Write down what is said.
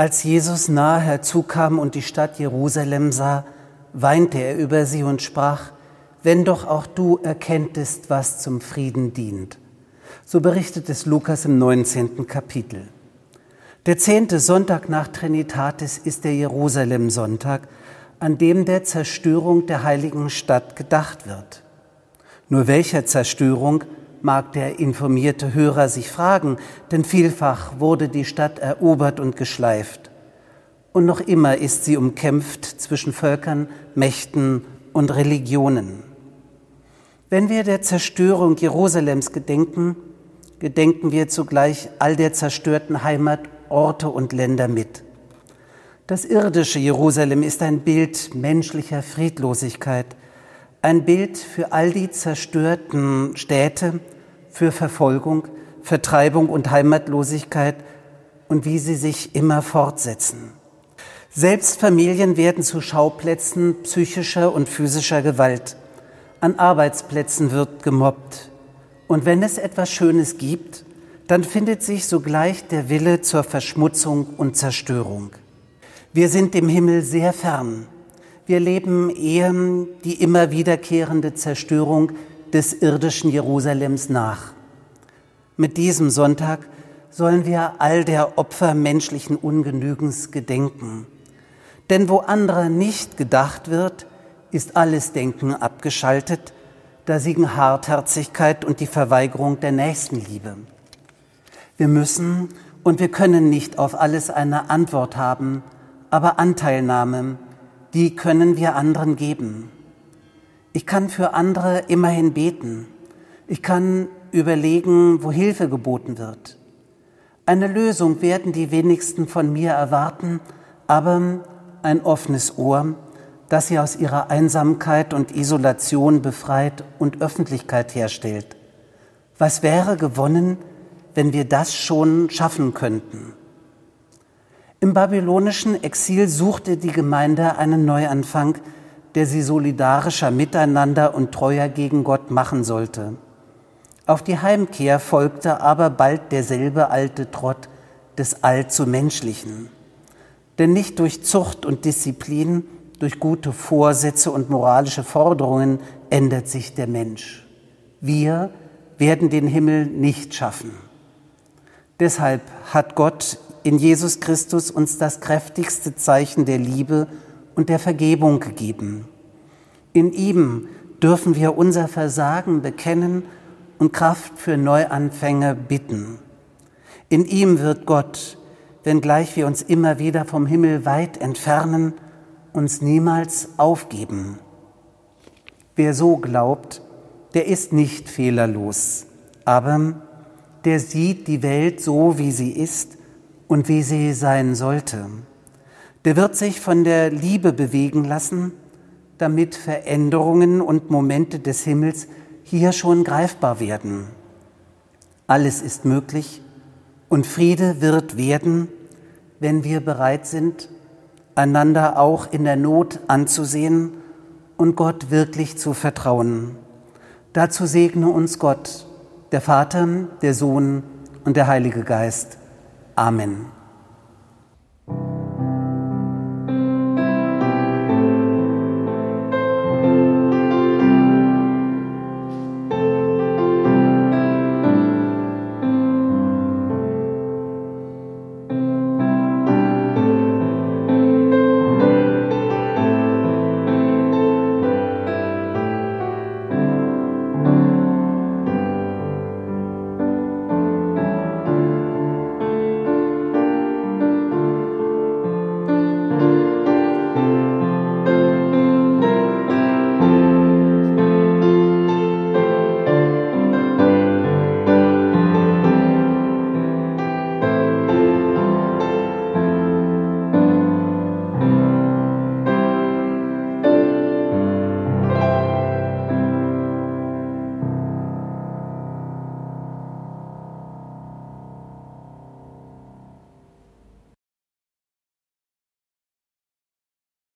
Als Jesus nahe herzukam und die Stadt Jerusalem sah, weinte er über sie und sprach, wenn doch auch du erkenntest, was zum Frieden dient. So berichtet es Lukas im 19. Kapitel. Der zehnte Sonntag nach Trinitatis ist der Jerusalem-Sonntag, an dem der Zerstörung der heiligen Stadt gedacht wird. Nur welcher Zerstörung mag der informierte Hörer sich fragen, denn vielfach wurde die Stadt erobert und geschleift. Und noch immer ist sie umkämpft zwischen Völkern, Mächten und Religionen. Wenn wir der Zerstörung Jerusalems gedenken, gedenken wir zugleich all der zerstörten Heimatorte und Länder mit. Das irdische Jerusalem ist ein Bild menschlicher Friedlosigkeit, ein Bild für all die zerstörten Städte, für Verfolgung, Vertreibung und Heimatlosigkeit und wie sie sich immer fortsetzen. Selbst Familien werden zu Schauplätzen psychischer und physischer Gewalt. An Arbeitsplätzen wird gemobbt. Und wenn es etwas Schönes gibt, dann findet sich sogleich der Wille zur Verschmutzung und Zerstörung. Wir sind dem Himmel sehr fern. Wir leben eher die immer wiederkehrende Zerstörung des irdischen Jerusalems nach. Mit diesem Sonntag sollen wir all der Opfer menschlichen Ungenügens gedenken. Denn wo anderer nicht gedacht wird, ist alles Denken abgeschaltet, da siegen Hartherzigkeit und die Verweigerung der Nächstenliebe. Wir müssen und wir können nicht auf alles eine Antwort haben, aber Anteilnahme, die können wir anderen geben. Ich kann für andere immerhin beten. Ich kann überlegen, wo Hilfe geboten wird. Eine Lösung werden die wenigsten von mir erwarten, aber ein offenes Ohr, das sie aus ihrer Einsamkeit und Isolation befreit und Öffentlichkeit herstellt. Was wäre gewonnen, wenn wir das schon schaffen könnten? Im babylonischen Exil suchte die Gemeinde einen Neuanfang, der sie solidarischer miteinander und treuer gegen Gott machen sollte. Auf die Heimkehr folgte aber bald derselbe alte Trott des allzu Menschlichen. Denn nicht durch Zucht und Disziplin, durch gute Vorsätze und moralische Forderungen ändert sich der Mensch. Wir werden den Himmel nicht schaffen. Deshalb hat Gott in Jesus Christus uns das kräftigste Zeichen der Liebe und der Vergebung gegeben. In ihm dürfen wir unser Versagen bekennen und Kraft für Neuanfänge bitten. In ihm wird Gott, wenngleich wir uns immer wieder vom Himmel weit entfernen, uns niemals aufgeben. Wer so glaubt, der ist nicht fehlerlos, aber der sieht die Welt so, wie sie ist und wie sie sein sollte. Der wird sich von der Liebe bewegen lassen, damit Veränderungen und Momente des Himmels hier schon greifbar werden. Alles ist möglich und Friede wird werden, wenn wir bereit sind, einander auch in der Not anzusehen und Gott wirklich zu vertrauen. Dazu segne uns Gott, der Vater, der Sohn und der Heilige Geist. Amen.